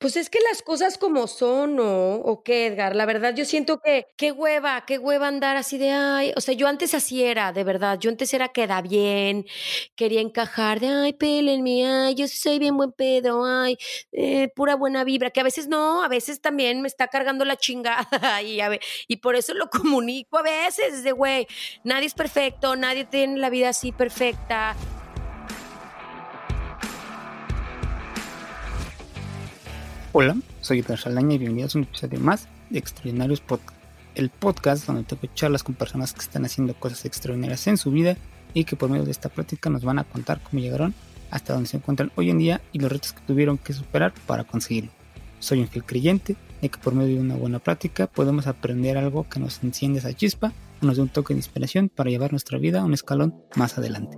Pues es que las cosas como son, ¿no? ¿O qué, Edgar? La verdad, yo siento que qué hueva, qué hueva andar así de, ay, o sea, yo antes así era, de verdad, yo antes era queda bien, quería encajar de, ay, pélenme, ay, yo soy bien buen pedo, ay, eh, pura buena vibra, que a veces no, a veces también me está cargando la chingada y, a ver, y por eso lo comunico a veces, de, güey, nadie es perfecto, nadie tiene la vida así perfecta. Hola, soy Edgar Saldaña y bienvenidos a un episodio más de Extraordinarios Podcast, el podcast donde tengo charlas con personas que están haciendo cosas extraordinarias en su vida y que por medio de esta práctica nos van a contar cómo llegaron hasta donde se encuentran hoy en día y los retos que tuvieron que superar para conseguirlo. Soy un fiel creyente de que por medio de una buena práctica podemos aprender algo que nos enciende esa chispa o nos dé un toque de inspiración para llevar nuestra vida a un escalón más adelante.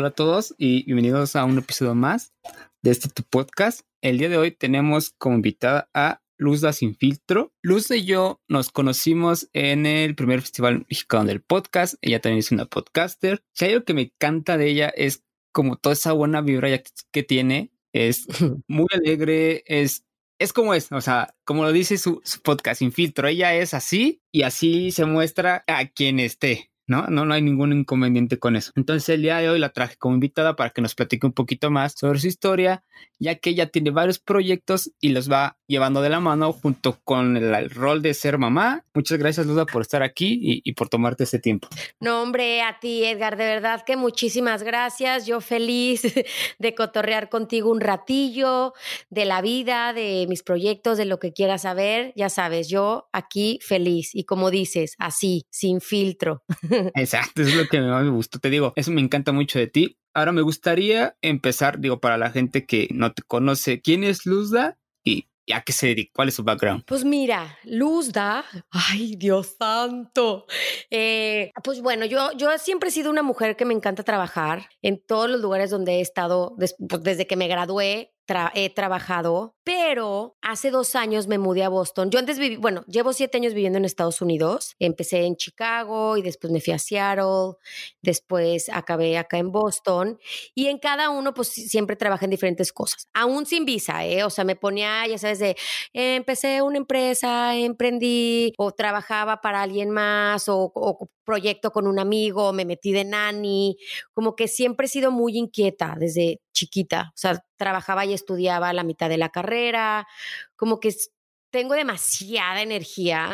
Hola a todos y bienvenidos a un episodio más de este tu podcast. El día de hoy tenemos como invitada a Luzda Sin Filtro. Luz y yo nos conocimos en el primer festival mexicano del podcast. Ella también es una podcaster. Si hay algo que me encanta de ella es como toda esa buena vibra que tiene. Es muy alegre, es es como es, o sea, como lo dice su, su, podcast Sin Filtro, ella es así y así se muestra a quien esté. ¿No? ¿no? No hay ningún inconveniente con eso. Entonces el día de hoy la traje como invitada para que nos platique un poquito más sobre su historia, ya que ella tiene varios proyectos y los va llevando de la mano junto con el, rol de ser mamá. Muchas gracias, Luda, por estar aquí y, y, por tomarte este tiempo. No, hombre, a ti, Edgar, de verdad que muchísimas gracias. Yo feliz de cotorrear contigo un ratillo, de la vida, de mis proyectos, de lo que quieras saber. Ya sabes, yo aquí feliz y como dices, así, sin filtro. Exacto, es lo que más me gustó. Te digo, eso me encanta mucho de ti. Ahora me gustaría empezar, digo, para la gente que no te conoce, ¿quién es Luzda? Y ¿A qué se dedica? ¿Cuál es su background? Pues mira, Luzda, ay Dios santo. Eh, pues bueno, yo, yo siempre he sido una mujer que me encanta trabajar en todos los lugares donde he estado des, pues desde que me gradué. He trabajado, pero hace dos años me mudé a Boston. Yo antes viví, bueno, llevo siete años viviendo en Estados Unidos. Empecé en Chicago y después me fui a Seattle, después acabé acá en Boston y en cada uno pues siempre trabajé en diferentes cosas, aún sin visa, ¿eh? O sea, me ponía, ya sabes, de empecé una empresa, emprendí o trabajaba para alguien más o, o proyecto con un amigo, me metí de nani, como que siempre he sido muy inquieta desde chiquita, o sea, trabajaba y estudiaba la mitad de la carrera, como que tengo demasiada energía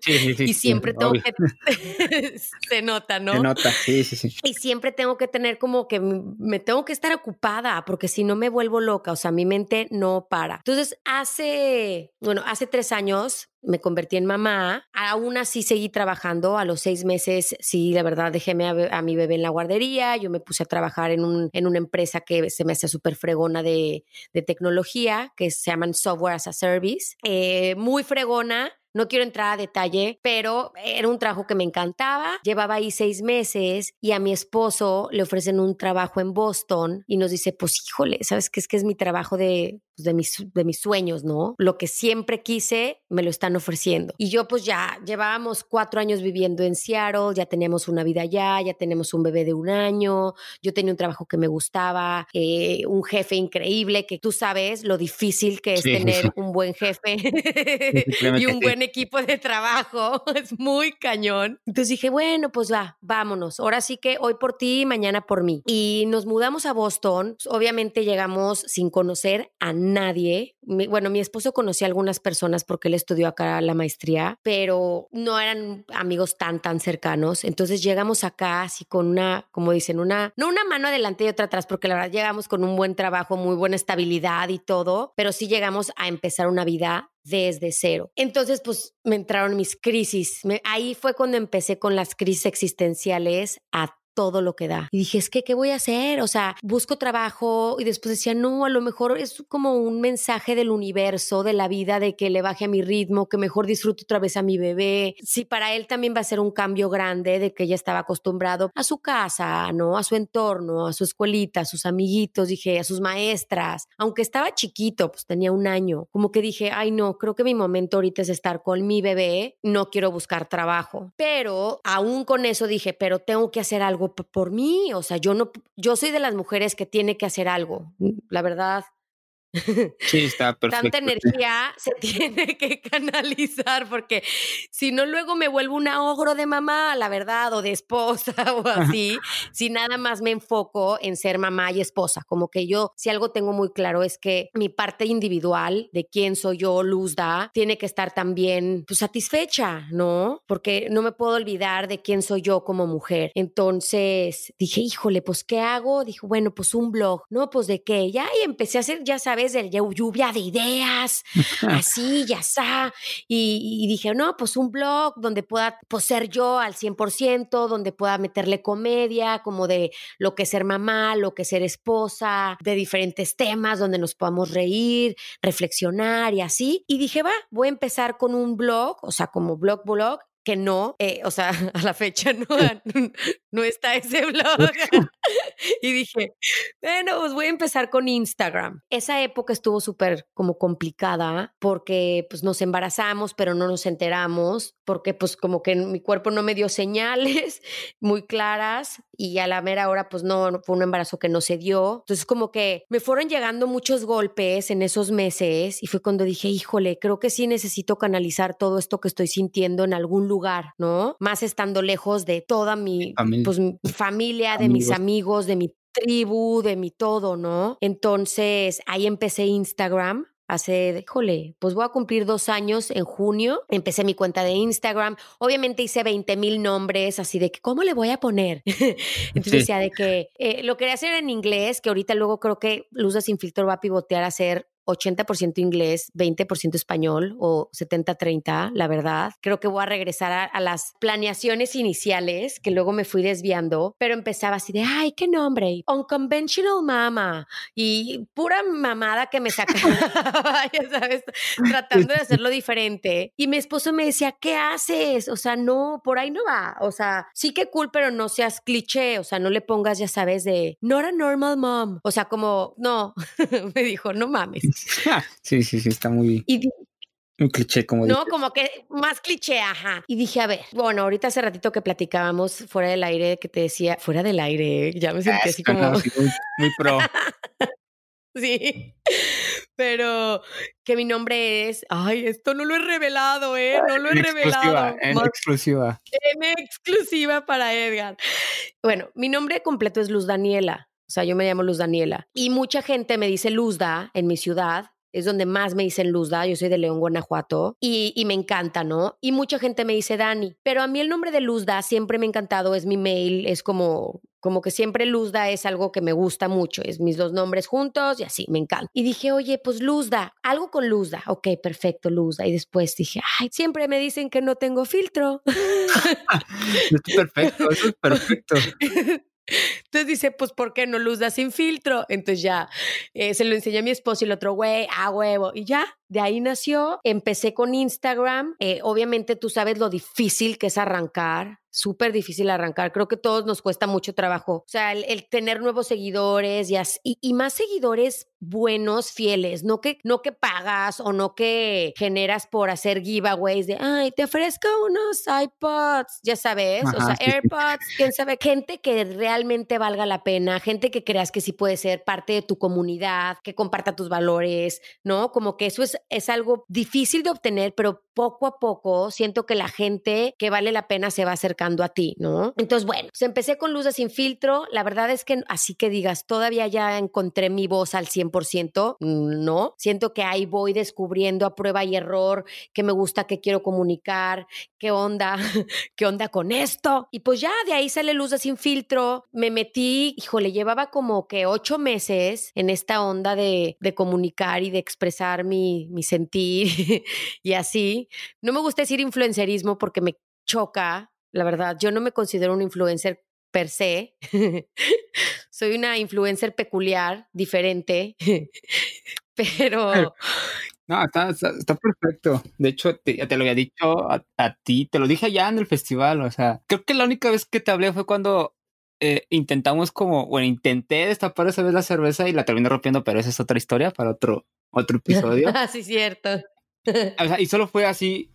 sí, sí, sí, y siempre tengo obvio. que se nota, ¿no? Se nota, sí, sí, sí. Y siempre tengo que tener como que me tengo que estar ocupada porque si no me vuelvo loca, o sea, mi mente no para. Entonces, hace, bueno, hace tres años me convertí en mamá. Aún así seguí trabajando. A los seis meses, sí, la verdad, dejé a, mi bebé en la guardería. Yo me puse a trabajar en, un, en una empresa que se me hace súper fregona de, de, tecnología, que se llaman Software as a Service. Eh, muy fregona. No quiero entrar a detalle, pero era un trabajo que me encantaba. Llevaba ahí seis meses y a mi esposo le ofrecen un trabajo en Boston y nos dice, pues híjole, ¿sabes qué es que es mi trabajo de, pues, de, mis, de mis sueños, ¿no? Lo que siempre quise, me lo están ofreciendo. Y yo pues ya llevábamos cuatro años viviendo en Seattle, ya teníamos una vida allá, ya tenemos un bebé de un año, yo tenía un trabajo que me gustaba, eh, un jefe increíble, que tú sabes lo difícil que es sí. tener un buen jefe y un buen equipo de trabajo, es muy cañón. Entonces dije, bueno, pues va, vámonos. Ahora sí que hoy por ti, mañana por mí. Y nos mudamos a Boston. Obviamente llegamos sin conocer a nadie. Mi, bueno, mi esposo conocía a algunas personas porque él estudió acá la maestría, pero no eran amigos tan, tan cercanos. Entonces llegamos acá así con una, como dicen, una, no una mano adelante y otra atrás, porque la verdad llegamos con un buen trabajo, muy buena estabilidad y todo, pero sí llegamos a empezar una vida desde cero. Entonces, pues me entraron mis crisis. Ahí fue cuando empecé con las crisis existenciales a todo lo que da. Y dije, es que, ¿qué voy a hacer? O sea, busco trabajo y después decía, no, a lo mejor es como un mensaje del universo, de la vida, de que le baje a mi ritmo, que mejor disfrute otra vez a mi bebé. Sí, para él también va a ser un cambio grande de que ya estaba acostumbrado a su casa, ¿no? A su entorno, a su escuelita, a sus amiguitos, dije, a sus maestras. Aunque estaba chiquito, pues tenía un año, como que dije, ay, no, creo que mi momento ahorita es estar con mi bebé, no quiero buscar trabajo. Pero aún con eso dije, pero tengo que hacer algo por mí, o sea, yo no, yo soy de las mujeres que tiene que hacer algo, la verdad. Sí, está perfecto. Tanta energía se tiene que canalizar porque si no luego me vuelvo una ogro de mamá, la verdad, o de esposa o así, si nada más me enfoco en ser mamá y esposa, como que yo si algo tengo muy claro es que mi parte individual de quién soy yo, Luzda, tiene que estar también pues, satisfecha, ¿no? Porque no me puedo olvidar de quién soy yo como mujer. Entonces dije, híjole, pues ¿qué hago? Dijo, bueno, pues un blog, ¿no? Pues de qué, ya y empecé a hacer, ya sabes, de lluvia de ideas, así, ya está. Y, dije, no, pues un blog donde pueda pues, ser yo al 100%, donde pueda meterle comedia, como de lo que es ser mamá, lo que es ser esposa, de diferentes temas donde nos podamos reír, reflexionar y así. Y dije, va, voy a empezar con un blog, o sea, como blog, blog, que no, eh, o sea, a la fecha no, no está ese blog. Y dije, bueno, pues voy a empezar con Instagram. Esa época estuvo súper como complicada porque pues nos embarazamos, pero no nos enteramos, porque pues como que mi cuerpo no me dio señales muy claras y a la mera hora pues no, fue un embarazo que no se dio. Entonces como que me fueron llegando muchos golpes en esos meses y fue cuando dije, híjole, creo que sí necesito canalizar todo esto que estoy sintiendo en algún lugar ¿no? Más estando lejos de toda mi, familia, pues, mi familia de mis amigos, de mi tribu, de mi todo, ¿no? Entonces ahí empecé Instagram. Hace, híjole, pues voy a cumplir dos años en junio. Empecé mi cuenta de Instagram. Obviamente hice 20 mil nombres, así de que, ¿cómo le voy a poner? Entonces decía de que eh, lo quería hacer en inglés, que ahorita luego creo que Luz de Sin Filtro va a pivotear a ser 80% inglés, 20% español o 70-30, la verdad. Creo que voy a regresar a, las planeaciones iniciales, que luego me fui desviando, pero empezaba así de, ay, qué nombre, Unconventional Mama, y pura mamada que me sacaba, ya sabes, tratando de hacerlo diferente. Y mi esposo me decía, ¿qué haces? O sea, no, por ahí no va. O sea, sí que cool, pero no seas cliché, o sea, no le pongas, ya sabes, de, not a normal mom. O sea, como, no, me dijo, no mames. sí, sí, sí, está muy... un cliché, como No, como que más cliché, ajá. Y dije, a ver, bueno, ahorita hace ratito que platicábamos fuera del aire, que te decía, fuera del aire, ya me sentí así como... muy, pro. sí, pero que mi nombre es, ay, esto no lo he revelado, ¿eh? No lo he revelado. En exclusiva. En exclusiva para Edgar. Bueno, mi nombre completo es Luz Daniela. O sea, yo me llamo Luz Daniela. Y mucha gente me dice Luzda en mi ciudad. Es donde más me dicen Luzda. Yo soy de León, Guanajuato. Y, y, me encanta, ¿no? Y mucha gente me dice Dani. Pero a mí el nombre de Luzda siempre me ha encantado. Es mi mail. Es como como que siempre Luzda es algo que me gusta mucho, es mis dos nombres juntos y así, me encanta. Y dije, oye, pues Luzda, algo con Luzda. Ok, perfecto, Luzda. Y después dije, ay, siempre me dicen que no tengo filtro. es perfecto, eso es perfecto. Entonces dice, pues, ¿por qué no luz da sin filtro? Entonces ya eh, se lo enseñé a mi esposo y el otro, güey, a huevo. Y ya, de ahí nació. Empecé con Instagram. Eh, obviamente tú sabes lo difícil que es arrancar súper difícil arrancar. Creo que todos nos cuesta mucho trabajo. O sea, el, tener nuevos seguidores y, y, más seguidores buenos, fieles, no que, no que pagas o no que generas por hacer giveaways de, ay, te ofrezco unos iPods, ya sabes, o sea, AirPods, quién sabe, gente que realmente valga la pena, gente que creas que sí puede ser parte de tu comunidad, que comparta tus valores, ¿no? Como que eso es, es algo difícil de obtener, pero poco a poco siento que la gente que vale la pena se va acercando a ti, ¿no? Entonces, bueno, pues empecé con luces sin filtro. La verdad es que así que digas, todavía ya encontré mi voz al 100%, no. Siento que ahí voy descubriendo a prueba y error qué me gusta, qué quiero comunicar, qué onda, qué onda con esto. Y pues ya de ahí sale luces sin filtro. Me metí, híjole, llevaba como que ocho meses en esta onda de, de comunicar y de expresar mi, mi sentir y así. No me gusta decir influencerismo porque me choca, la verdad. Yo no me considero un influencer per se. Soy una influencer peculiar, diferente, pero... No, está, está, perfecto. De hecho, te, te lo había dicho a, ti, te lo dije allá en el festival. O sea, creo que la única vez que te hablé fue cuando eh, intentamos como, bueno, intenté destapar esa vez la cerveza y la terminé rompiendo, pero esa es otra historia para otro, otro episodio. Ah, sí, cierto. O sea, y solo fue así,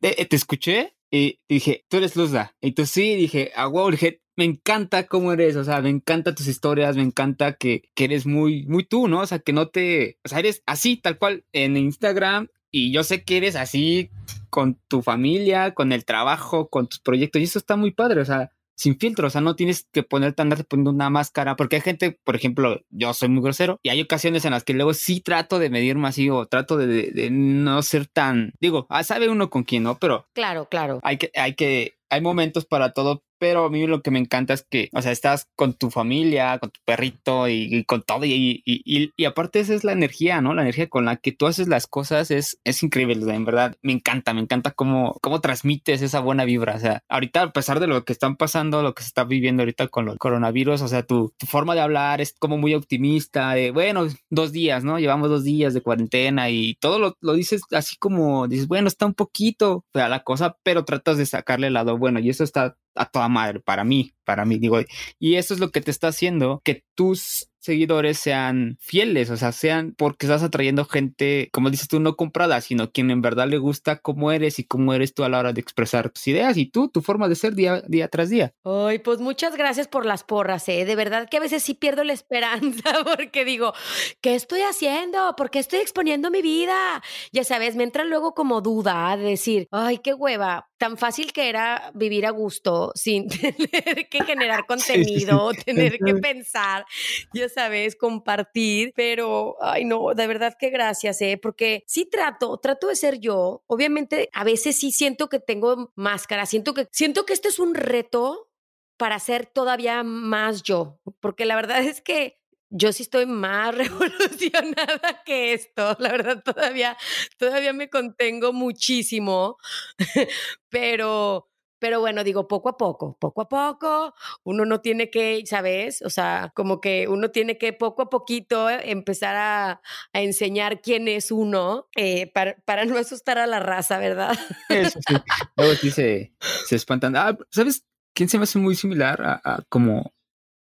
te, escuché y dije, tú eres Luzda. Y tú sí, dije, ah, wow, dije, me encanta cómo eres, o sea, me encanta tus historias, me encanta que, que eres muy, muy tú, ¿no? O sea, que no te, o sea, eres así, tal cual, en Instagram, y yo sé que eres así con tu familia, con el trabajo, con tus proyectos, y eso está muy padre, o sea, sin filtro, o sea, no tienes que ponerte andarte poniendo una máscara, porque hay gente, por ejemplo, yo soy muy grosero y hay ocasiones en las que luego sí trato de medirme así o trato de, de, no ser tan, digo, ah, sabe uno con quién, ¿no? Pero claro, claro. Hay que, hay que, hay momentos para todo, pero a mí lo que me encanta es que, o sea, estás con tu familia, con tu perrito y, con todo, y, y, y, aparte esa es la energía, ¿no? La energía con la que tú haces las cosas es, es increíble, en verdad, me encanta, me encanta cómo, cómo transmites esa buena vibra, o sea, ahorita a pesar de lo que están pasando, lo que se está viviendo ahorita con el coronavirus, o sea, tu, tu forma de hablar es como muy optimista, de, bueno, dos días, ¿no? Llevamos dos días de cuarentena y todo lo, lo dices así como, dices, bueno, está un poquito fea la cosa, pero tratas de sacarle el lado bueno y eso está a toda madre para mí, para mí, digo, y eso es lo que te está haciendo que tus seguidores sean fieles, o sea, sean porque estás atrayendo gente, como dices tú, no comprada, sino quien en verdad le gusta cómo eres y cómo eres tú a la hora de expresar tus ideas y tú, tu forma de ser día, día tras día. Ay, pues muchas gracias por las porras, ¿eh? De verdad que a veces sí pierdo la esperanza porque digo, ¿qué estoy haciendo? ¿Por qué estoy exponiendo mi vida? Ya sabes, me entra luego como duda de decir, ay, qué hueva, tan fácil que era vivir a gusto sin tener que generar contenido, tener que pensar, ya sabes, compartir, pero, ay no, de verdad que gracias, ¿eh? Porque sí trato, trato de ser yo. Obviamente, a veces sí siento que tengo máscara, siento que, siento que este es un reto para ser todavía más yo, porque la verdad es que yo sí estoy más revolucionada que esto. La verdad, todavía, todavía me contengo muchísimo, pero, pero bueno, digo, poco a poco, poco a poco, uno no tiene que, ¿sabes? O sea, como que uno tiene que poco a poquito empezar a, enseñar quién es uno eh, para, para, no asustar a la raza, ¿verdad? Eso sí. Luego sí se, se espantan. Ah, ¿sabes quién se me hace muy similar a, como,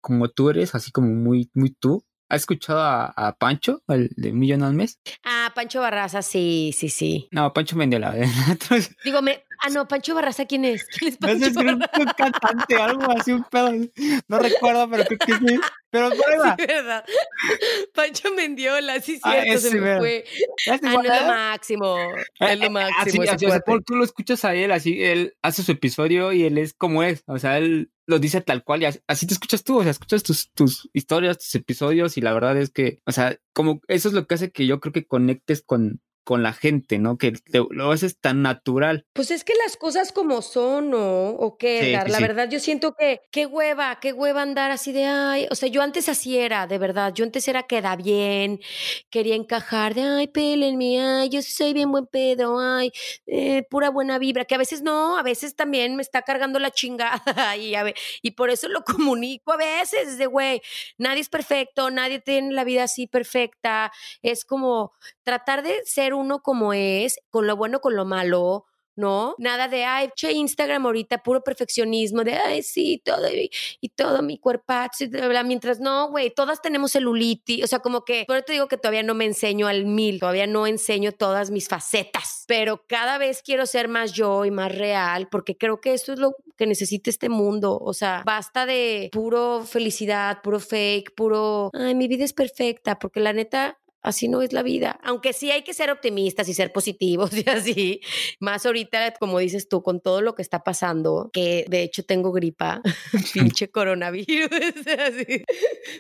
como tú eres, así como muy, muy tú? ¿Has escuchado a, Pancho, el de Millón al mes? Ah, Pancho Barraza, sí, sí, sí. No, Pancho Mendela. Digo, me, ah, no, Pancho Barraza, ¿quién es? ¿Quién es Pancho no sé, es un cantante, algo así, un pedo. No recuerdo, pero creo que sí. Pero prueba. Sí, verdad. Pancho Mendiola, sí, ah, cierto, se me fue. Ah, no, es lo máximo. Ah, es lo eh, máximo. Así, así, o sea, tú lo escuchas a él, así, él hace su episodio y él es como es. O sea, él lo dice tal cual y así te escuchas tú, o sea, escuchas tus, tus historias, tus episodios y la verdad es que, o sea, como eso es lo que hace que yo creo que conectes con, con la gente, ¿no? Que lo haces tan natural. Pues es que las cosas como son, ¿no? O qué, la verdad, yo siento que qué hueva, qué hueva andar así de, ay, o sea, yo antes así era, de verdad, yo antes era queda bien, quería encajar de, ay, pélenme, ay, yo soy bien buen pedo, ay, eh, pura buena vibra, que a veces no, a veces también me está cargando la chingada y, a ver, y por eso lo comunico a veces, de, güey, nadie es perfecto, nadie tiene la vida así perfecta, es como tratar de ser uno como es, con lo bueno, con lo malo, ¿no? Nada de, ay, che, Instagram ahorita, puro perfeccionismo, de, ay, sí, todo, y, todo mi cuerpo, mientras no, güey, todas tenemos celulitis, o sea, como que, por eso te digo que todavía no me enseño al mil, todavía no enseño todas mis facetas, pero cada vez quiero ser más yo y más real, porque creo que eso es lo que necesita este mundo, o sea, basta de puro felicidad, puro fake, puro, ay, mi vida es perfecta, porque la neta, así no es la vida. Aunque sí hay que ser optimistas y ser positivos y así. Más ahorita, como dices tú, con todo lo que está pasando, que de hecho tengo gripa, pinche coronavirus. así.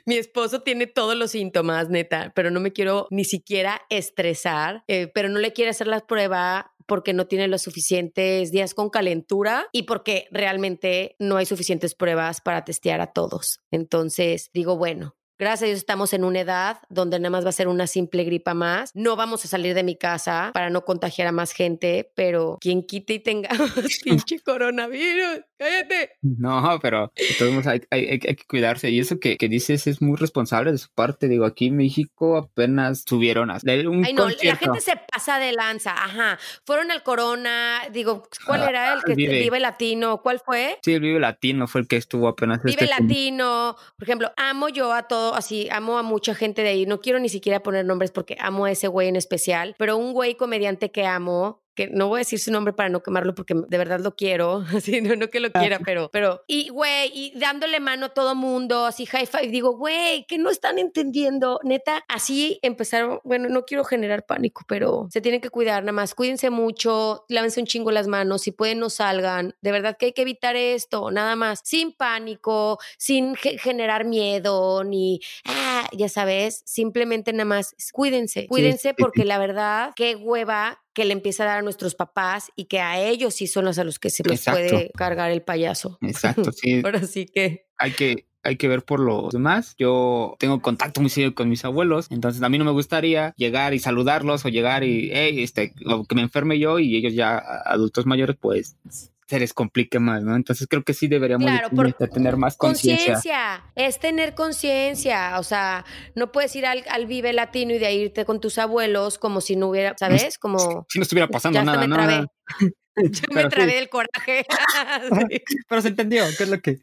Mi esposo tiene todos los síntomas, neta, pero no me quiero ni siquiera estresar, eh, pero no le quiere hacer la prueba porque no tiene los suficientes días con calentura y porque realmente no hay suficientes pruebas para testear a todos. Entonces digo, bueno, Gracias a Dios estamos en una edad donde nada más va a ser una simple gripa más. No vamos a salir de mi casa para no contagiar a más gente, pero quien quite y tenga pinche coronavirus, cállate. No, pero todos hay, hay, que cuidarse. Y eso que, que, dices es muy responsable de su parte. Digo, aquí en México apenas subieron a un Ay, no, la gente se pasa de lanza. Ajá. Fueron al Corona. Digo, ¿cuál ah, era el que Vive. Latino? ¿Cuál fue? Sí, el Vive Latino fue el que estuvo apenas. Vive este Latino. Por ejemplo, amo yo a todos así, amo a mucha gente de ahí, no quiero ni siquiera poner nombres porque amo a ese güey en especial, pero un güey comediante que amo, que no voy a decir su nombre para no quemarlo porque de verdad lo quiero, así, no, no que lo quiera, pero, pero, y güey, y dándole mano a todo mundo, así high five, digo, güey, que no están entendiendo, neta, así empezaron, bueno, no quiero generar pánico, pero se tienen que cuidar, nada más, cuídense mucho, lávense un chingo las manos, si pueden no salgan, de verdad que hay que evitar esto, nada más, sin pánico, sin generar miedo, ni, ah, ya sabes, simplemente nada más, cuídense, cuídense porque la verdad, qué hueva que le empieza a dar a nuestros papás y que a ellos sí son los a los que se les puede cargar el payaso. Exacto, sí. Ahora sí que. Hay que hay que ver por los demás. Yo tengo contacto muy serio con mis abuelos, entonces a mí no me gustaría llegar y saludarlos o llegar y, hey, este, o que me enferme yo y ellos ya adultos mayores, pues se les complique más, ¿no? Entonces creo que sí deberíamos tener más conciencia. Conciencia, es tener conciencia, o sea, no puedes ir al, Vive Latino y de ahí irte con tus abuelos como si no hubiera, ¿sabes? Como... Si no estuviera pasando nada, me trabé. Yo me trabé del coraje. Pero se entendió, ¿qué es lo que,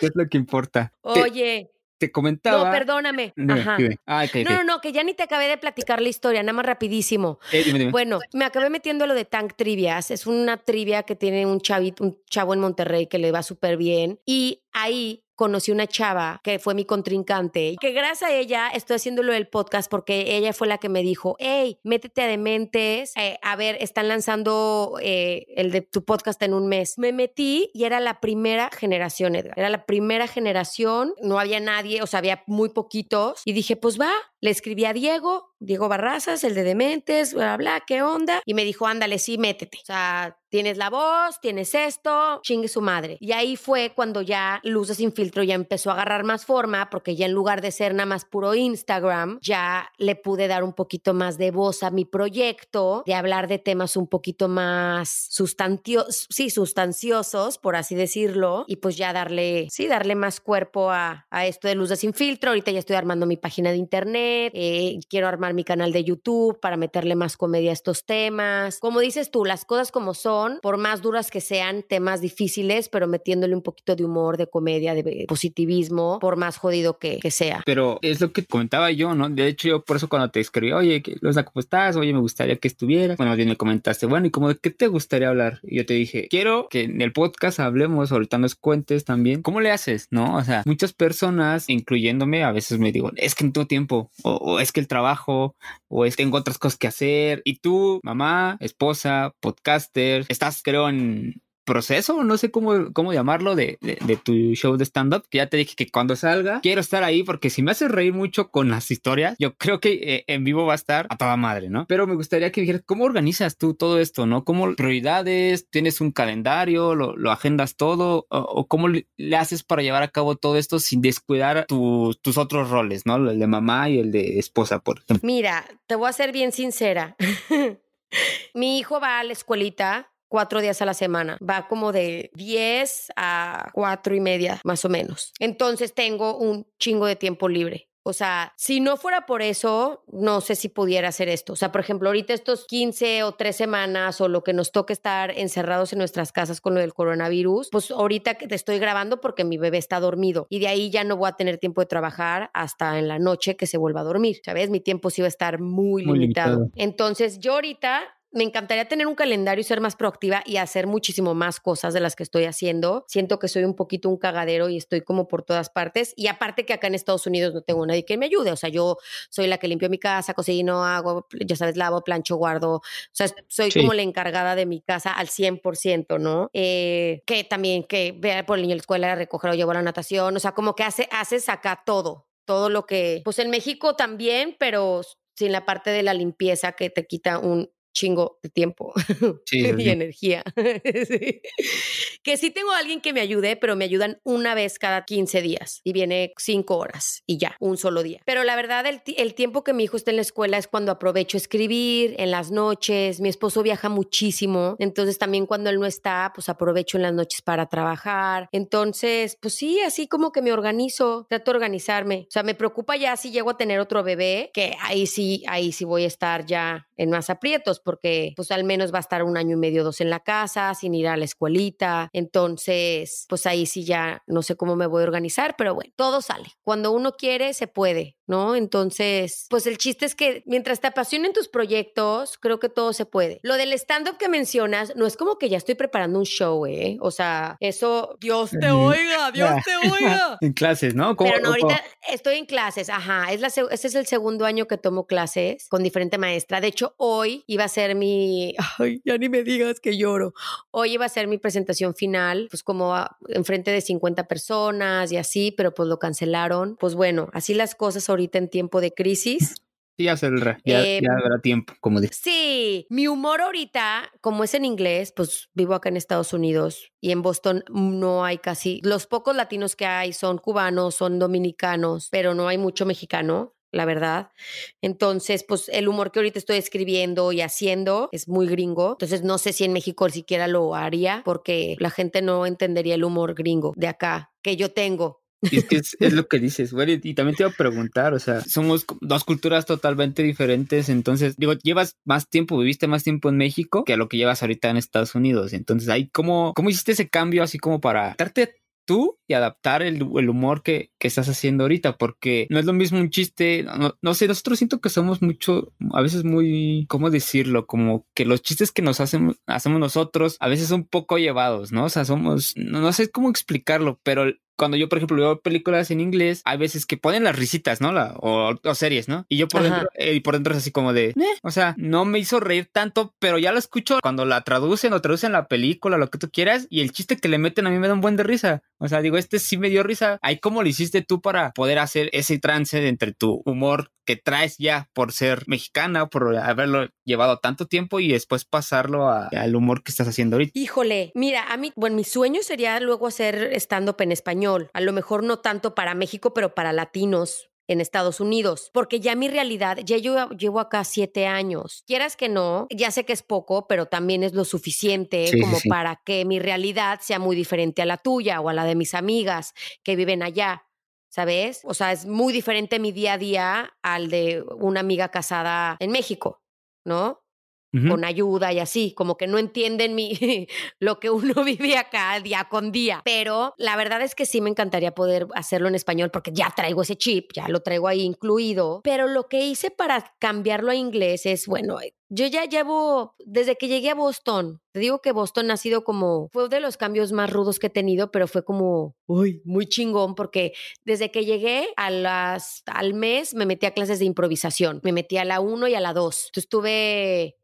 qué es lo que importa? Oye, te comentaba. No, perdóname. Ajá. Ah, no, no, no, que ya ni te acabé de platicar la historia, nada más rapidísimo. Eh, bueno, me acabé metiendo lo de Tank Trivias. Es una trivia que tiene un chavito, un chavo en Monterrey que le va súper bien. Y ahí conocí una chava que fue mi contrincante, que gracias a ella estoy haciéndolo del podcast porque ella fue la que me dijo, hey, métete a Dementes, eh, a ver, están lanzando eh, el de tu podcast en un mes. Me metí y era la primera generación, Edgar, era la primera generación, no había nadie, o sea, había muy poquitos, y dije, pues va, le escribí a Diego, Diego Barrazas, el de Dementes, bla, bla, ¿qué onda? Y me dijo, ándale, sí, métete. O sea, tienes la voz, tienes esto, chingue su madre. Y ahí fue cuando ya Luces Sin Filtro ya empezó a agarrar más forma, porque ya en lugar de ser nada más puro Instagram, ya le pude dar un poquito más de voz a mi proyecto, de hablar de temas un poquito más sustanciosos, sí, sustanciosos, por así decirlo, y pues ya darle, sí, darle más cuerpo a, a esto de Luces Sin Filtro. Ahorita ya estoy armando mi página de internet eh, quiero armar mi canal de YouTube para meterle más comedia a estos temas. Como dices tú, las cosas como son, por más duras que sean, temas difíciles, pero metiéndole un poquito de humor, de comedia, de positivismo, por más jodido que, sea. Pero es lo que comentaba yo, ¿no? De hecho, yo por eso cuando te escribí, oye, ¿cómo estás? Oye, me gustaría que estuviera. Bueno, bien me comentaste, bueno, ¿y cómo de qué te gustaría hablar? Y yo te dije, quiero que en el podcast hablemos, ahorita nos cuentes también, ¿cómo le haces? ¿No? O sea, muchas personas, incluyéndome, a veces me digo, es que no tengo tiempo o, es que el trabajo, o es que tengo otras cosas que hacer. Y tú, mamá, esposa, podcaster, estás creo en proceso, no sé cómo, cómo llamarlo, de, de, tu show de stand-up, que ya te dije que cuando salga quiero estar ahí porque si me haces reír mucho con las historias, yo creo que eh, en vivo va a estar a toda madre, ¿no? Pero me gustaría que dijeras, ¿cómo organizas tú todo esto, no? ¿Cómo prioridades? ¿Tienes un calendario? ¿Lo, lo agendas todo? O, cómo le haces para llevar a cabo todo esto sin descuidar tus otros roles, ¿no? El de mamá y el de esposa, por ejemplo. Mira, te voy a ser bien sincera. Mi hijo va a la escuelita cuatro días a la semana. Va como de 10 a cuatro y media, más o menos. Entonces tengo un chingo de tiempo libre. O sea, si no fuera por eso, no sé si pudiera hacer esto. O sea, por ejemplo, ahorita estos 15 o 3 semanas o lo que nos toque estar encerrados en nuestras casas con lo del coronavirus, pues ahorita que te estoy grabando porque mi bebé está dormido y de ahí ya no voy a tener tiempo de trabajar hasta en la noche que se vuelva a dormir. ¿Sabes? Mi tiempo sí va a estar muy, limitado. Entonces, yo ahorita me encantaría tener un calendario y ser más proactiva y hacer muchísimo más cosas de las que estoy haciendo. Siento que soy un poquito un cagadero y estoy como por todas partes. Y aparte que acá en Estados Unidos no tengo nadie que me ayude. O sea, yo soy la que limpio mi casa, cocino, hago, ya sabes, lavo, plancho, guardo. O sea, soy como la encargada de mi casa al 100%, ¿no? Eh, que también que vea por el niño a la escuela, recoger o llevar a la natación. O sea, como que hace, haces acá todo. Todo lo que, pues en México también, pero sin la parte de la limpieza que te quita un chingo de tiempo y energía. Que sí tengo a alguien que me ayude, pero me ayudan una vez cada 15 días y viene cinco horas y ya, un solo día. Pero la verdad, el, el tiempo que mi hijo está en la escuela es cuando aprovecho a escribir, en las noches. Mi esposo viaja muchísimo, entonces también cuando él no está, pues aprovecho en las noches para trabajar. Entonces, pues sí, así como que me organizo, trato de organizarme. O sea, me preocupa ya si llego a tener otro bebé, que ahí sí, ahí sí voy a estar ya en más aprietos porque pues al menos va a estar un año y medio, dos en la casa, sin ir a la escuelita. Entonces, pues ahí sí ya no sé cómo me voy a organizar, pero bueno, todo sale. Cuando uno quiere, se puede, ¿no? Entonces, pues el chiste es que mientras te apasionen tus proyectos, creo que todo se puede. Lo del stand-up que mencionas, no es como que ya estoy preparando un show, ¿eh? O sea, eso, Dios te oiga, Dios te oiga. en clases, ¿no? Pero no, ahorita estoy en clases, ajá, es la, este es el segundo año que tomo clases con diferente maestra. De hecho, hoy iba a ser mi, ay, ya ni me digas que lloro. Hoy iba a ser mi presentación final, pues como enfrente de 50 personas y así, pero pues lo cancelaron. Pues bueno, así las cosas ahorita en tiempo de crisis. Sí, ya, ya, eh, ya habrá tiempo, como dices. Sí, mi humor ahorita, como es en inglés, pues vivo acá en Estados Unidos y en Boston no hay casi, los pocos latinos que hay son cubanos, son dominicanos, pero no hay mucho mexicano la verdad. Entonces, pues el humor que ahorita estoy escribiendo y haciendo es muy gringo. Entonces, no sé si en México siquiera lo haría porque la gente no entendería el humor gringo de acá que yo tengo. Y es que es, lo que dices, güey. Y también te iba a preguntar, o sea, somos dos culturas totalmente diferentes. Entonces, digo, llevas más tiempo, viviste más tiempo en México que a lo que llevas ahorita en Estados Unidos. Entonces, ahí, ¿cómo, cómo hiciste ese cambio así como para darte tú y adaptar el, humor que, estás haciendo ahorita, porque no es lo mismo un chiste, no, sé, nosotros siento que somos mucho, a veces muy, ¿cómo decirlo? Como que los chistes que nos hacemos, hacemos nosotros a veces son poco llevados, ¿no? O sea, somos, no, no sé cómo explicarlo, pero cuando yo, por ejemplo, veo películas en inglés, hay veces que ponen las risitas, ¿no? La, o, series, ¿no? Y yo por dentro, eh, por dentro es así como de, o sea, no me hizo reír tanto, pero ya lo escucho cuando la traducen o traducen la película, lo que tú quieras, y el chiste que le meten a mí me da un buen de risa. O sea, digo, este sí me dio risa. Ahí cómo lo hiciste tú para poder hacer ese trance entre tu humor que traes ya por ser mexicana, por haberlo llevado tanto tiempo y después pasarlo al humor que estás haciendo ahorita. Híjole, mira, a mí, bueno, mi sueño sería luego hacer stand-up en español. A lo mejor no tanto para México, pero para latinos en Estados Unidos, porque ya mi realidad, ya yo llevo acá siete años. Quieras que no, ya sé que es poco, pero también es lo suficiente como para que mi realidad sea muy diferente a la tuya o a la de mis amigas que viven allá. ¿sabes? O sea, es muy diferente mi día a día al de una amiga casada en México, ¿no? Con ayuda y así, como que no entienden mi, lo que uno vive acá día con día. Pero la verdad es que sí me encantaría poder hacerlo en español porque ya traigo ese chip, ya lo traigo ahí incluido. Pero lo que hice para cambiarlo a inglés es, bueno, yo ya llevo, desde que llegué a Boston, te digo que Boston ha sido como, fue de los cambios más rudos que he tenido, pero fue como, uy, muy chingón, porque desde que llegué a las, al mes me metí a clases de improvisación, me metí a la 1 y a la 2. Entonces estuve,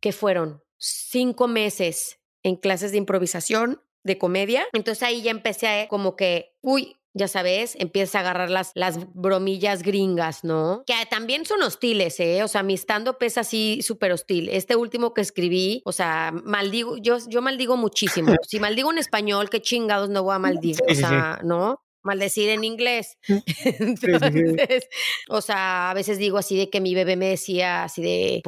¿qué fueron? Cinco meses en clases de improvisación de comedia. Entonces ahí ya empecé a como que, uy, ya sabes, empieza a agarrar las, las bromillas gringas, ¿no? Que también son hostiles, ¿eh? O sea, mi stand-up es así súper hostil. Este último que escribí, o sea, maldigo, yo, yo maldigo muchísimo. Si maldigo en español, qué chingados no voy a maldigo, o sea, ¿no? maldecir en inglés. Entonces, o sea, a veces digo así de que mi bebé me decía así de,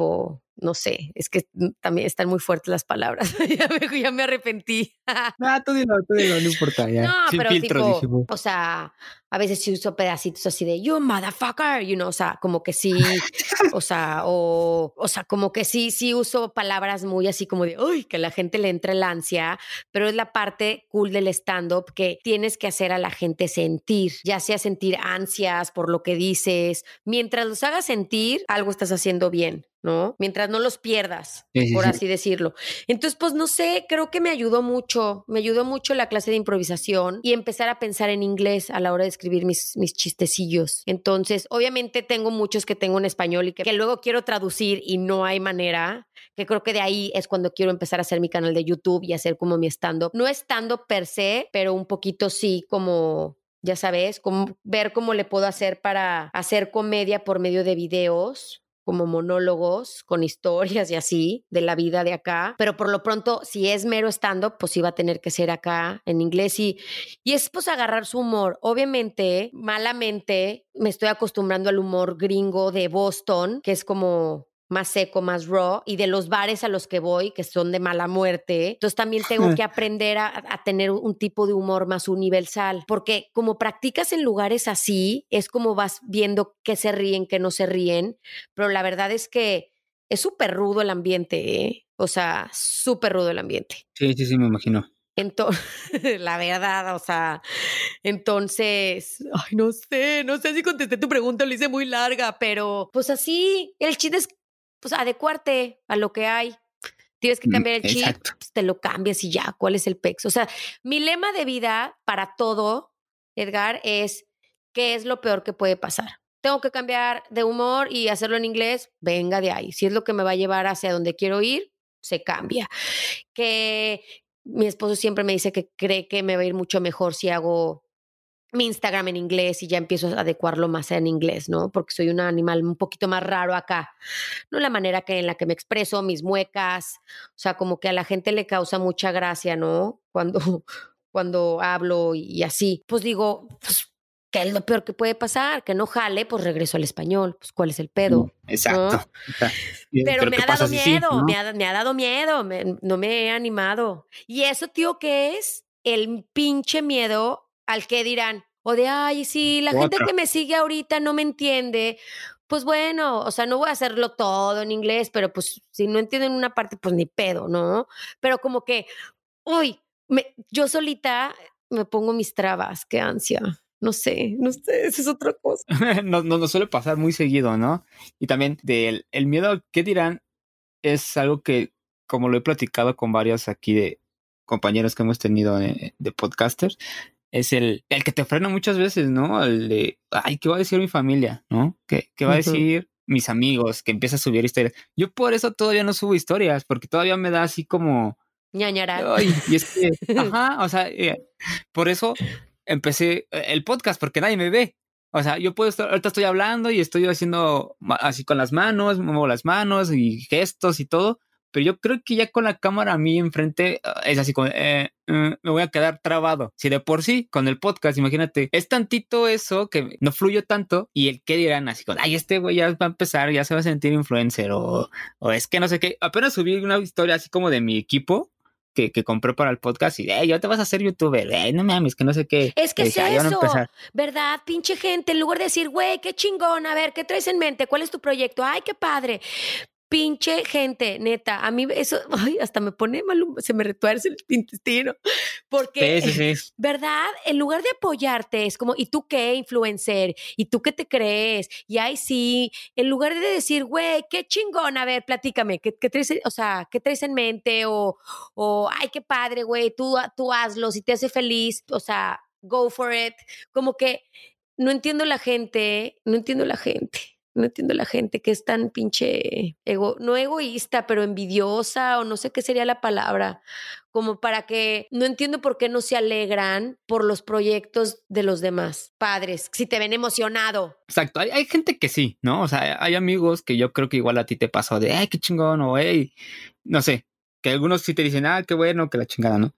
no sé, es que también están muy fuertes las palabras. ya, me, arrepentí. no, tú dilo, tú dilo, no importa. Ya. No, Sin pero tipo, o sea, a veces sí uso pedacitos así de you motherfucker, you know, o sea, como que sí, o sea, o, o sea, como que sí, sí uso palabras muy así como de, uy, que la gente le entre la ansia, pero es la parte cool del stand-up que tienes que hacer a la gente sentir, ya sea sentir ansias por lo que dices, mientras los hagas sentir, algo estás haciendo bien. ¿no? Mientras no los pierdas, por así decirlo. Entonces, pues no sé, creo que me ayudó mucho, me ayudó mucho la clase de improvisación y empezar a pensar en inglés a la hora de escribir mis, chistecillos. Entonces, obviamente tengo muchos que tengo en español y que, que luego quiero traducir y no hay manera, que creo que de ahí es cuando quiero empezar a hacer mi canal de YouTube y hacer como mi stand-up. No stand-up per se, pero un poquito sí como ya sabes, como ver cómo le puedo hacer para hacer comedia por medio de videos como monólogos con historias y así de la vida de acá, pero por lo pronto si es mero stand-up, pues iba a tener que ser acá en inglés y, y es pues agarrar su humor. Obviamente, malamente me estoy acostumbrando al humor gringo de Boston, que es como más seco, más raw, y de los bares a los que voy, que son de mala muerte. Entonces también tengo que aprender a, tener un tipo de humor más universal, porque como practicas en lugares así, es como vas viendo qué se ríen, qué no se ríen, pero la verdad es que es súper rudo el ambiente, ¿eh? O sea, súper rudo el ambiente. Sí, sí, sí, me imagino. Entonces, la verdad, o sea, entonces, ay, no sé, no sé si contesté tu pregunta, lo hice muy larga, pero pues así, el chiste es pues adecuarte a lo que hay. Tienes que Mm, cambiar el chip, pues, te lo cambias y ya, ¿cuál es el pex? O sea, mi lema de vida para todo, Edgar, es ¿qué es lo peor que puede pasar? Tengo que cambiar de humor y hacerlo en inglés, venga de ahí. Si es lo que me va a llevar hacia donde quiero ir, se cambia. Que mi esposo siempre me dice que cree que me va a ir mucho mejor si hago mi Instagram en inglés y ya empiezo a adecuarlo más en inglés, ¿no? Porque soy un animal un poquito más raro acá. No la manera que en la que me expreso, mis muecas, o sea, como que a la gente le causa mucha gracia, ¿no? Cuando, cuando hablo y así. Pues digo, pues, ¿qué es lo peor que puede pasar? Que no jale, pues regreso al español. Pues, ¿cuál es el pedo? Exacto. O sea, y- Pero me ¿qué ha dado sí, miedo, no? me, ha, me ha dado miedo, me- no me he animado. Y eso, tío, ¿qué es? El pinche miedo al que dirán, o de, ay, sí, la gente Otra. que me sigue ahorita no me entiende. Pues bueno, o sea, no voy a hacerlo todo en inglés, pero pues si no entienden una parte, pues ni pedo, ¿no? Pero como que, uy, me- yo solita me pongo mis trabas, qué ansia. No sé, no sé, eso es otra cosa. nos, nos suele pasar muy seguido, ¿no? Y también del el miedo al qué dirán es algo que, como lo he platicado con varios aquí de compañeros que hemos tenido de, de podcasters, es el, el que te frena muchas veces, ¿no? El de, ay, ¿qué va a decir mi familia? ¿No? ¿Qué, qué va a Ujú. decir mis amigos? Que empieza a subir historias. Yo por eso todavía no subo historias, porque todavía me da así como, ñañarar. Ay, y es que, ajá, o sea, eh, por eso empecé eh, el podcast, porque nadie me ve. O sea, yo puedo estar, ahorita estoy hablando y estoy haciendo así con las manos, muevo las manos y gestos y todo, pero yo creo que ya con la cámara a mí enfrente ah, es así como, eh, eh, me voy a quedar trabado. Si de por sí, con el podcast, imagínate, es tantito eso que no fluyo tanto y el que dirán así como, ay, este güey ya va a empezar, ya se va a sentir influencer o, o es que no sé qué. Apenas subí una historia así como de mi equipo que, que compré para el podcast y, ya te vas a hacer youtuber, no mames, que no sé qué. Es que es dije, "Ah, ya van a eso, empezar". ¿verdad? Pinche gente, en lugar de decir, güey, qué chingón, a ver, ¿qué traes en mente? ¿Cuál es tu proyecto? Ay, qué padre. Pinche gente, neta, a mí eso, ay, hasta me pone mal, se me retuerce el intestino, porque, Sí, sí, sí. ¿verdad? En lugar de apoyarte, es como, ¿y tú qué, influencer? ¿Y tú qué te crees? Y ay, sí, en lugar de decir, güey, qué chingón, a ver, platícame, ¿qué, qué traes, o sea, qué traes en mente? O, o ay, qué padre, güey, tú, tú hazlo, si te hace feliz, o sea, go for it. Como que no entiendo la gente, no entiendo la gente. No entiendo la gente que es tan pinche ego, no egoísta, pero envidiosa o no sé qué sería la palabra, como para que no entiendo por qué no se alegran por los proyectos de los demás padres, si te ven emocionado. Exacto, hay, gente que sí, ¿no? O sea, hay amigos que yo creo que igual a ti te pasó de, ay, qué chingón, o hey, no sé, que algunos sí te dicen, ah, qué bueno, que la chingada, ¿no?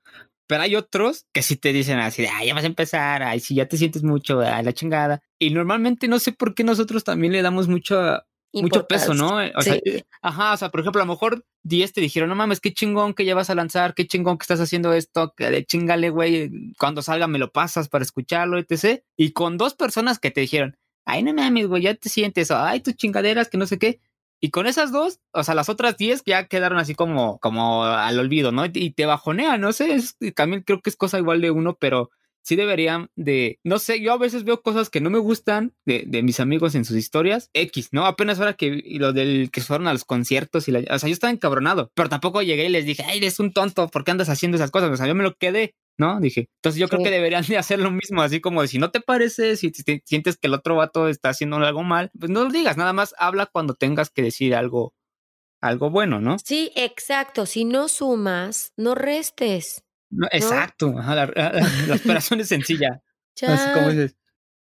Pero hay otros que sí te dicen así de, ay, ya vas a empezar, ay, sí, ya te sientes mucho, ay, la chingada. Y normalmente no sé por qué nosotros también le damos mucho, mucho peso, ¿no? O sea, Sí. ajá, o sea, por ejemplo, a lo mejor 10 te dijeron, no mames, qué chingón que ya vas a lanzar, qué chingón que estás haciendo esto, que de chingale, güey, cuando salga me lo pasas para escucharlo, etc. Y con dos personas que te dijeron, ay, no mames, güey, ya te sientes, o, ay, tus chingaderas, que no sé qué. Y con esas dos, o sea, las otras 10 ya quedaron así como, como al olvido, ¿no? Y te bajonea, no sé, es- también creo que es cosa igual de uno, pero sí deberían de, no sé, yo a veces veo cosas que no me gustan de, de mis amigos en sus historias, X, ¿no? Apenas ahora que lo del que fueron a los conciertos y la, o sea, yo estaba encabronado, pero tampoco llegué y les dije, ay, eres un tonto, ¿por qué andas haciendo esas cosas? O sea, yo me lo quedé, ¿no? Dije, entonces yo creo que deberían de hacer lo mismo, así como de, si no te parece, si te- sientes que el otro vato está haciendo algo mal, pues no lo digas, nada más habla cuando tengas que decir algo, algo bueno, ¿no? Sí, exacto. Si no sumas, no restes. No, exacto, ajá, la, la- la operación es sencilla, así como dices.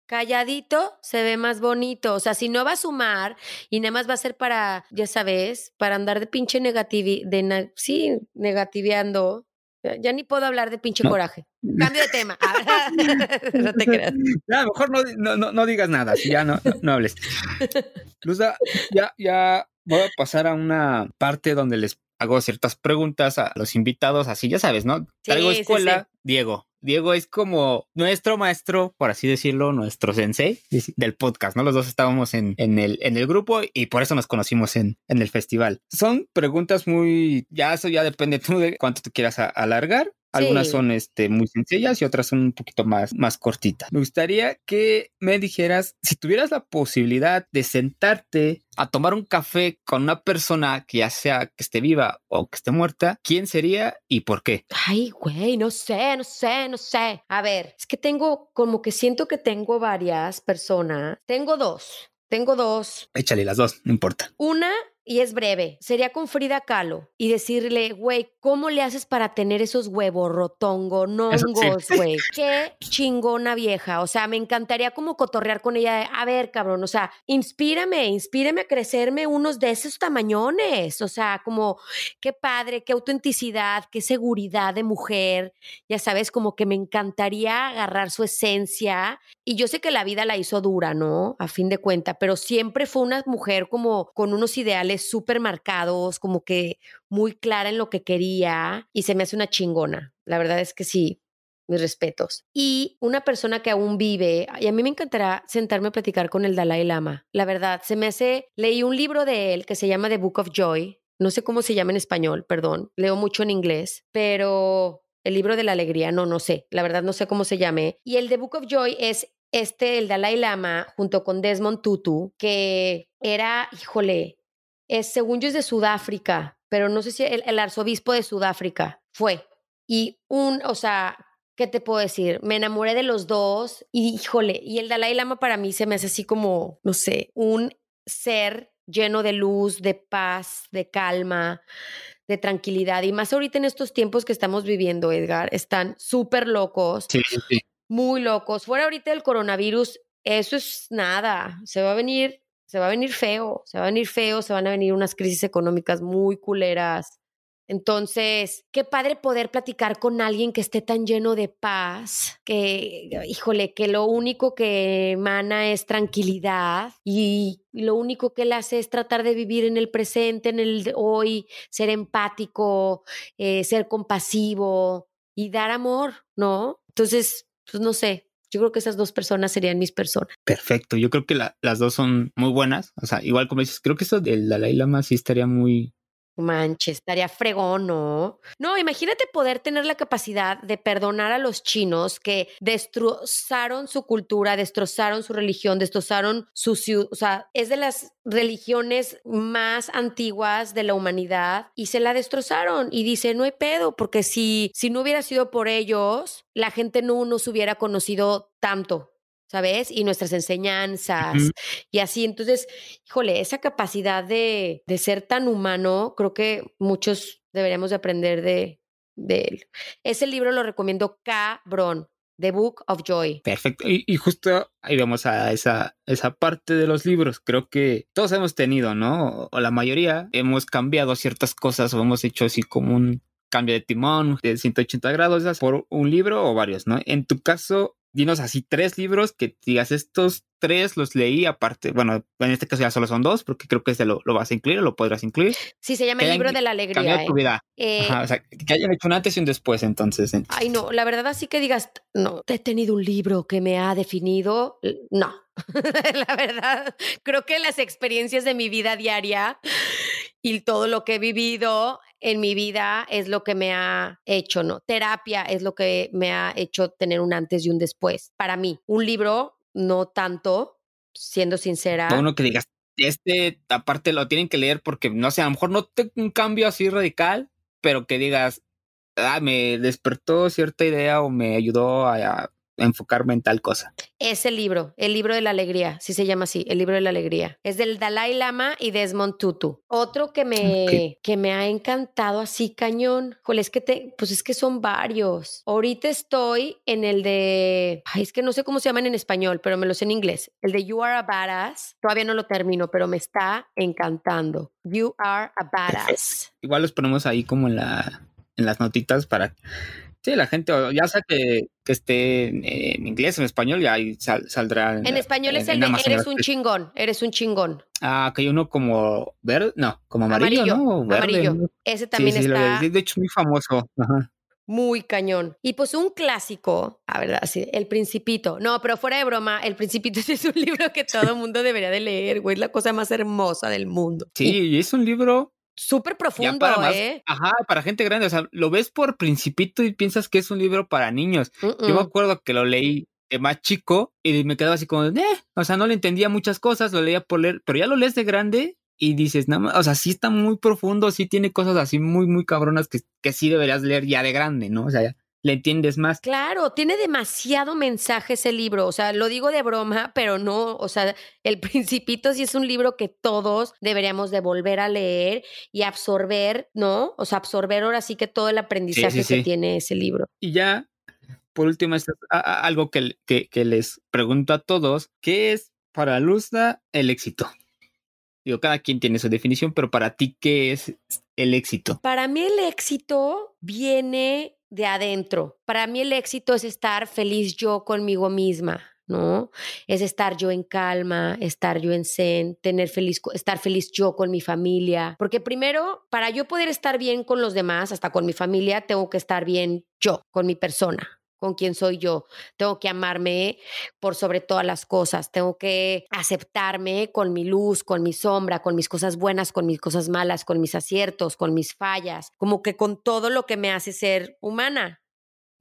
calladito se ve más bonito. O sea, si no va a sumar y nada más va a ser para, ya sabes, para andar de pinche negativi, de na- sí, negativeando. Ya, ni puedo hablar de pinche No. coraje. Cambio de tema. no te creas. Ya, mejor no, no, no, digas nada, si ya no, hables. Luzda, ya, ya voy a pasar a una parte donde les hago ciertas preguntas a los invitados, así ya sabes, ¿no? Traigo sí, escuela, sí. Diego. Diego es como nuestro maestro, por así decirlo, nuestro sensei del podcast, ¿no? Los dos estábamos en, en, el, en el grupo y por eso nos conocimos en, en el festival. Son preguntas muy, ya eso ya depende tú de cuánto te quieras alargar. Algunas son este, muy sencillas y otras son un poquito más, más cortitas. Me gustaría que me dijeras si tuvieras la posibilidad de sentarte a tomar un café con una persona que ya sea que esté viva o que esté muerta, ¿quién sería y por qué? Ay, güey, no sé, no sé, no sé. A ver, es que tengo como que siento que tengo varias personas. Tengo dos. Tengo dos. Échale las dos, no importa. Una y es breve. Sería con Frida Kahlo y decirle, güey, ¿cómo le haces para tener esos huevos rotongo, nongos, güey? Qué chingona vieja. O sea, me encantaría como cotorrear con ella. a ver, cabrón, o sea, inspírame, inspírame a crecerme unos de esos tamañones. O sea, como qué padre, qué autenticidad, qué seguridad de mujer. Ya sabes, como que me encantaría agarrar su esencia. Y yo sé que la vida la hizo dura, ¿no? A fin de cuentas, pero siempre fue una mujer como con unos ideales súper marcados, como que muy clara en lo que quería y se me hace una chingona. La verdad es que sí, mis respetos. Y una persona que aún vive, y a mí me encantará sentarme a platicar con el Dalai Lama. La verdad, se me hace, leí un libro de él que se llama The Book of Joy. No sé cómo se llama en español, perdón. Leo mucho en inglés, pero el libro de la alegría, no, no sé. La verdad no sé cómo se llame. Y el The Book of Joy es este, el Dalai Lama, junto con Desmond Tutu, que era, híjole, es, según yo es de Sudáfrica, pero no sé si el, arzobispo de Sudáfrica fue. Y un, o sea, ¿qué te puedo decir? Me enamoré de los dos y híjole, y el Dalai Lama para mí se me hace así como, no sé, un ser lleno de luz, de paz, de calma, de tranquilidad. Y más ahorita en estos tiempos que estamos viviendo, Edgar, están súper locos. Sí, sí. Muy locos. Fuera ahorita del coronavirus, eso es nada. Se va a venir se va a venir feo, se va a venir feo, se van a venir unas crisis económicas muy culeras. Entonces, qué padre poder platicar con alguien que esté tan lleno de paz, que, híjole, que lo único que emana es tranquilidad y lo único que él hace es tratar de vivir en el presente, en el hoy, ser empático, eh, ser compasivo y dar amor, ¿no? Entonces, pues no sé, yo creo que esas dos personas serían mis personas. Perfecto. Yo creo que las dos son muy buenas. O sea, igual como dices, creo que eso del Dalai Lama sí estaría muy, Manches, estaría fregón, ¿no? No, imagínate poder tener la capacidad de perdonar a los chinos que destrozaron su cultura, destrozaron su religión, destrozaron su ciudad. O sea, es de las religiones más antiguas de la humanidad y se la destrozaron. Y dice, no hay pedo, porque si, si no hubiera sido por ellos, la gente no nos hubiera conocido tanto. ¿Sabes? Y nuestras enseñanzas y así. Entonces, híjole, esa capacidad de, de, ser tan humano, creo que muchos deberíamos de aprender de, de él. Ese libro lo recomiendo cabrón. The Book of Joy. Perfecto. Y, y, justo ahí vamos a esa, esa parte de los libros. Creo que todos hemos tenido, ¿no? O la mayoría hemos cambiado ciertas cosas o hemos hecho así como un cambio de timón de 180 grados por un libro o varios, ¿no? En tu caso, dinos así tres libros que digas, estos tres los leí aparte, bueno, en este caso ya solo son dos, porque creo que este lo, lo vas a incluir o lo podrás incluir. Sí, se llama el libro de la alegría. ¿eh? tu vida. Eh, o sea, que hayan hecho un antes y un después, entonces. Ay, no, la verdad así que digas, no, he tenido un libro que me ha definido, no. la verdad, creo que las experiencias de mi vida diaria y todo lo que he vivido en mi vida es lo que me ha hecho, ¿no? Terapia es lo que me ha hecho tener un antes y un después. Para mí, un libro, no tanto, siendo sincera. Uno que digas, este aparte lo tienen que leer porque, no sé, a lo mejor no tengo un cambio así radical, pero que digas, ah, me despertó cierta idea o me ayudó a enfocarme en tal cosa. Ese libro, el libro de la alegría, sí se llama así, el libro de la alegría. Es del Dalai Lama y Desmond Tutu. Otro que me, que me ha encantado así cañón. Es que te, pues es que son varios. Ahorita estoy en el de, ay, es que no sé cómo se llaman en español, pero me lo sé en inglés. El de You Are a Badass. Todavía no lo termino, pero me está encantando. You Are a Badass. Igual los ponemos ahí como en la en las notitas para Sí, la gente, ya sea que, que esté en, inglés en español, ya ahí saldrá. En, español es el de eres un chingón, eres un chingón. Ah, que hay uno como verde, no, como amarillo, ¿no? Verde. Amarillo. Ese también está. de hecho, muy famoso. Ajá. muy cañón. Y pues un clásico, a ver, así, El Principito. No, pero fuera de broma, El Principito sí es un libro que todo mundo debería de leer, güey, es la cosa más hermosa del mundo. Sí, y es un libro Súper profundo, para ¿eh? Ajá, para gente grande. O sea, lo ves por principito y piensas que es un libro para niños. Yo me acuerdo que lo leí de más chico y me quedaba así como, eh, o sea, no le entendía muchas cosas, lo leía por leer, pero ya lo lees de grande y dices, nada más, o sea, sí está muy profundo, sí tiene cosas así muy, muy cabronas que, que sí deberías leer ya de grande, ¿no? O sea, ya le entiendes más. Claro, tiene demasiado mensaje ese libro, o sea, lo digo de broma, pero no, o sea, El Principito sí es un libro que todos deberíamos de volver a leer y absorber, ¿no? O sea, absorber ahora sí que todo el aprendizaje que tiene ese libro. Y ya, por último, esto es algo que, que, que les pregunto a todos, ¿qué es para Luzda el éxito? Digo, cada quien tiene su definición, pero para ti, ¿qué es el éxito? Para mí el éxito viene de adentro. Para mí el éxito es estar feliz yo conmigo misma, ¿no? Es estar yo en calma, estar yo en zen, tener feliz, estar feliz yo con mi familia. Porque primero, para yo poder estar bien con los demás, hasta con mi familia, tengo que estar bien yo, con mi persona, con quién soy yo. Tengo que amarme por sobre todas las cosas. Tengo que aceptarme con mi luz, con mi sombra, con mis cosas buenas, con mis cosas malas, con mis aciertos, con mis fallas, como que con todo lo que me hace ser humana.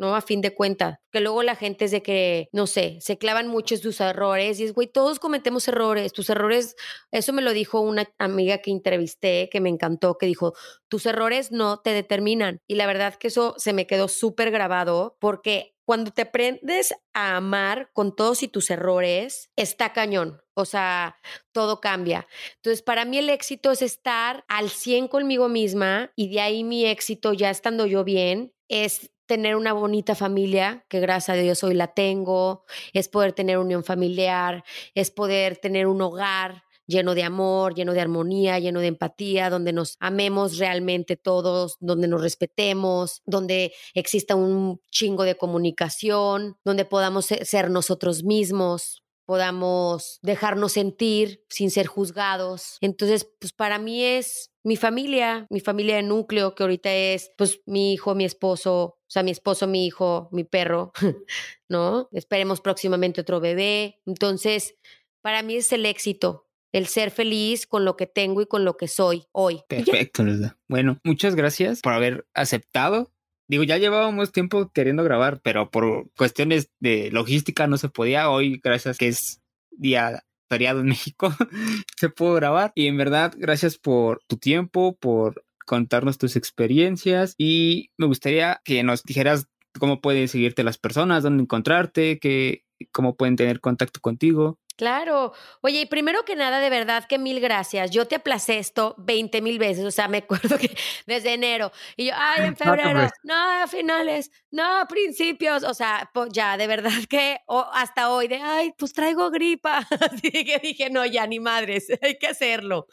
¿No? A fin de cuentas. Que luego la gente es de que, no sé, se clavan mucho en sus errores y es, güey, todos cometemos errores. Tus errores, eso me lo dijo una amiga que entrevisté, que me encantó, que dijo, tus errores no te determinan. Y la verdad que eso se me quedó súper grabado porque cuando te aprendes a amar con todos y tus errores, está cañón. O sea, todo cambia. Entonces, para mí el éxito es estar al 100 conmigo misma y de ahí mi éxito, ya estando yo bien, es tener una bonita familia, que gracias a Dios hoy la tengo, es poder tener unión familiar, es poder tener un hogar lleno de amor, lleno de armonía, lleno de empatía, donde nos amemos realmente todos, donde nos respetemos, donde exista un chingo de comunicación, donde podamos ser nosotros mismos, podamos dejarnos sentir sin ser juzgados. Entonces, pues para mí es mi familia, mi familia de núcleo, que ahorita es pues mi hijo, mi esposo, o sea, mi esposo, mi hijo, mi perro, ¿no? Esperemos próximamente otro bebé. Entonces, para mí es el éxito, el ser feliz con lo que tengo y con lo que soy hoy. Perfecto, Bueno, muchas gracias por haber aceptado Digo, ya llevábamos tiempo queriendo grabar, pero por cuestiones de logística no se podía. Hoy, gracias que es día feriado en México, se pudo grabar. Y en verdad, gracias por tu tiempo, por contarnos tus experiencias. Y me gustaría que nos dijeras cómo pueden seguirte las personas, dónde encontrarte, que, cómo pueden tener contacto contigo. Claro. Oye, y primero que nada, de verdad que mil gracias. Yo te aplacé esto 20 mil veces. O sea, me acuerdo que desde enero. Y yo, ay, en febrero. No, a finales. No, a principios. O sea, ya, de verdad que hasta hoy, de, ay, pues traigo gripa. Así que dije, no, ya ni madres, hay que hacerlo.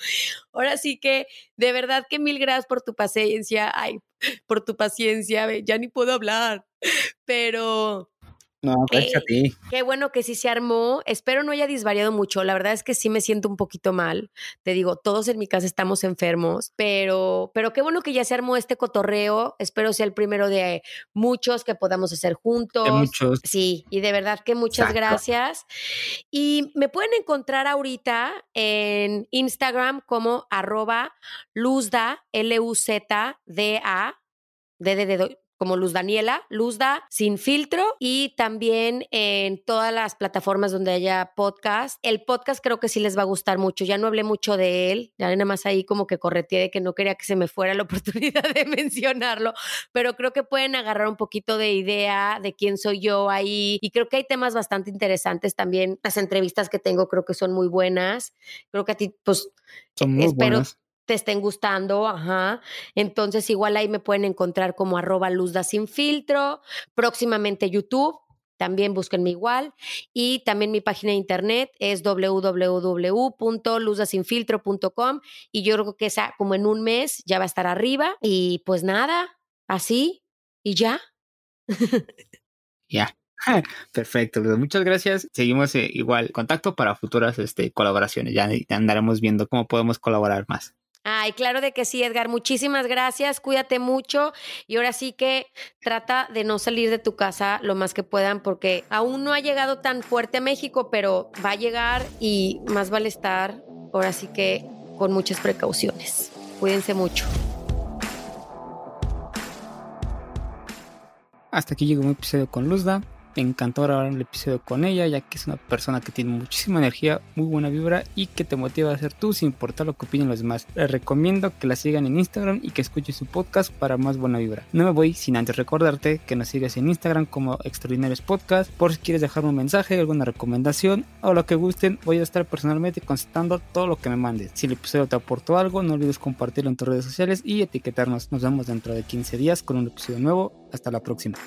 Ahora sí que, de verdad que mil gracias por tu paciencia. Ay, por tu paciencia. Ya ni puedo hablar. Pero no, gracias a ti. Qué bueno que sí se armó. Espero no haya disvariado mucho. La verdad es que sí me siento un poquito mal. Te digo, todos en mi casa estamos enfermos, pero, pero qué bueno que ya se armó este cotorreo. Espero sea el primero de muchos que podamos hacer juntos. De muchos. Sí, y de verdad que muchas gracias. Y me pueden encontrar ahorita en Instagram como arroba luzda, L-U-Z-D-A, D de como Luz Daniela, Luzda sin filtro y también en todas las plataformas donde haya podcast. El podcast creo que sí les va a gustar mucho. Ya no hablé mucho de él, ya nada más ahí como que correteé de que no quería que se me fuera la oportunidad de mencionarlo, pero creo que pueden agarrar un poquito de idea de quién soy yo ahí y creo que hay temas bastante interesantes también. Las entrevistas que tengo creo que son muy buenas. Creo que a ti pues son muy espero buenas te estén gustando, ajá. Entonces igual ahí me pueden encontrar como arroba luzda sin filtro, próximamente YouTube, también búsquenme igual. Y también mi página de internet es www.luzdasinfiltro.com y yo creo que esa como en un mes ya va a estar arriba. Y pues nada, así y ya. ya. Perfecto, muchas gracias. Seguimos eh, igual contacto para futuras este, colaboraciones. Ya andaremos viendo cómo podemos colaborar más. Ay, claro de que sí, Edgar. Muchísimas gracias. Cuídate mucho. Y ahora sí que trata de no salir de tu casa lo más que puedan, porque aún no ha llegado tan fuerte a México, pero va a llegar y más vale estar ahora sí que con muchas precauciones. Cuídense mucho. Hasta aquí llegó un episodio con Luzda. Me encantó grabar el episodio con ella, ya que es una persona que tiene muchísima energía, muy buena vibra y que te motiva a hacer tú sin importar lo que opinen los demás. Les recomiendo que la sigan en Instagram y que escuchen su podcast para más buena vibra. No me voy sin antes recordarte que nos sigas en Instagram como Extraordinarios Podcast por si quieres dejar un mensaje, alguna recomendación o lo que gusten. Voy a estar personalmente contestando todo lo que me mandes. Si el episodio te aportó algo, no olvides compartirlo en tus redes sociales y etiquetarnos. Nos vemos dentro de 15 días con un episodio nuevo. Hasta la próxima.